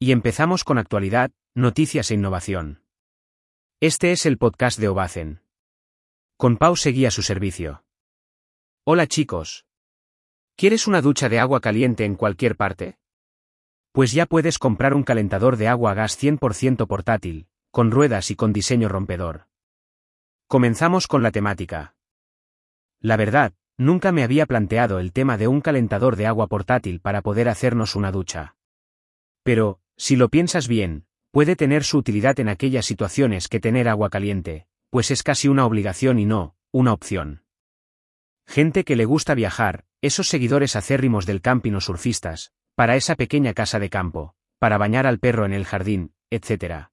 Y empezamos con actualidad, noticias e innovación. Este es el podcast de Obacen. Con Pau seguía su servicio. Hola chicos. ¿Quieres una ducha de agua caliente en cualquier parte? Pues ya puedes comprar un calentador de agua a gas 100% portátil, con ruedas y con diseño rompedor. Comenzamos con la temática. La verdad, nunca me había planteado el tema de un calentador de agua portátil para poder hacernos una ducha. Pero, si lo piensas bien, puede tener su utilidad en aquellas situaciones que tener agua caliente, pues es casi una obligación y no, una opción. Gente que le gusta viajar, esos seguidores acérrimos del camping o surfistas, para esa pequeña casa de campo, para bañar al perro en el jardín, etc.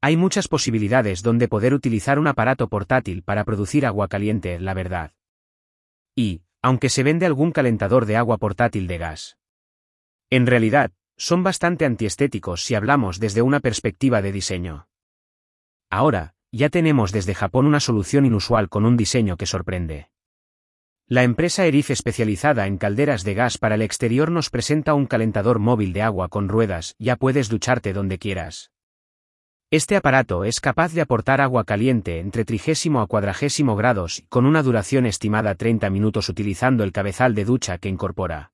Hay muchas posibilidades donde poder utilizar un aparato portátil para producir agua caliente, la verdad. Y, aunque se vende algún calentador de agua portátil de gas. En realidad, son bastante antiestéticos si hablamos desde una perspectiva de diseño. Ahora, ya tenemos desde Japón una solución inusual con un diseño que sorprende. La empresa Erif especializada en calderas de gas para el exterior nos presenta un calentador móvil de agua con ruedas, ya puedes ducharte donde quieras. Este aparato es capaz de aportar agua caliente entre 30 a 40 grados con una duración estimada 30 minutos utilizando el cabezal de ducha que incorpora.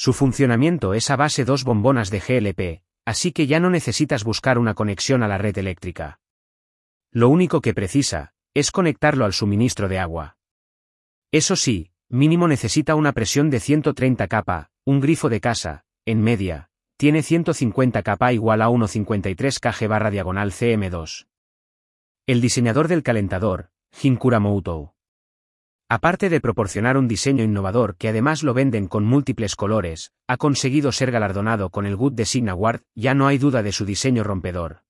Su funcionamiento es a base dos bombonas de GLP, así que ya no necesitas buscar una conexión a la red eléctrica. Lo único que precisa, es conectarlo al suministro de agua. Eso sí, mínimo necesita una presión de 130 kPa, un grifo de casa, en media, tiene 150 kPa igual a 1,53 kg barra diagonal cm2. El diseñador del calentador, Hinkura Moutou. Aparte de proporcionar un diseño innovador que además lo venden con múltiples colores, ha conseguido ser galardonado con el Good Design Award, ya no hay duda de su diseño rompedor.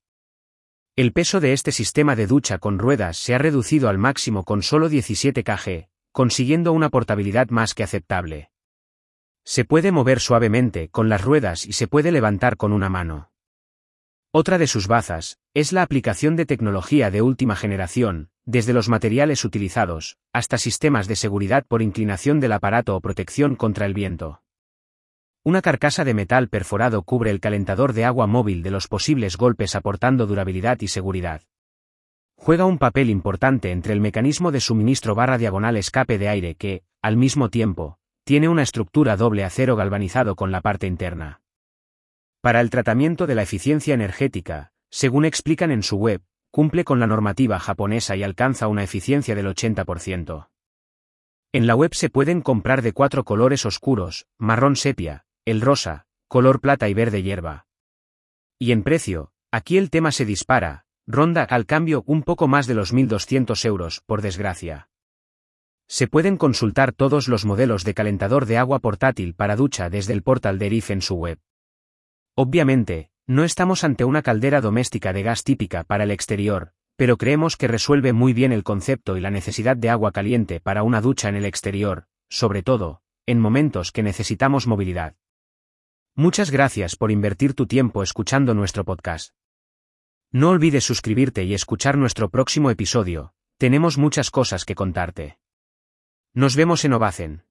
El peso de este sistema de ducha con ruedas se ha reducido al máximo con solo 17 kg, consiguiendo una portabilidad más que aceptable. Se puede mover suavemente con las ruedas y se puede levantar con una mano. Otra de sus bazas, es la aplicación de tecnología de última generación, desde los materiales utilizados, hasta sistemas de seguridad por inclinación del aparato o protección contra el viento. Una carcasa de metal perforado cubre el calentador de agua móvil de los posibles golpes aportando durabilidad y seguridad. Juega un papel importante entre el mecanismo de suministro barra diagonal escape de aire que, al mismo tiempo, tiene una estructura doble acero galvanizado con la parte interna. Para el tratamiento de la eficiencia energética, según explican en su web, cumple con la normativa japonesa y alcanza una eficiencia del 80%. En la web se pueden comprar de cuatro colores oscuros, marrón sepia, el rosa, color plata y verde hierba. Y en precio, aquí el tema se dispara, ronda al cambio un poco más de los 1.200 euros, por desgracia. Se pueden consultar todos los modelos de calentador de agua portátil para ducha desde el portal de Erif en su web. Obviamente, no estamos ante una caldera doméstica de gas típica para el exterior, pero creemos que resuelve muy bien el concepto y la necesidad de agua caliente para una ducha en el exterior, sobre todo, en momentos que necesitamos movilidad. Muchas gracias por invertir tu tiempo escuchando nuestro podcast. No olvides suscribirte y escuchar nuestro próximo episodio, tenemos muchas cosas que contarte. Nos vemos en Ovacen.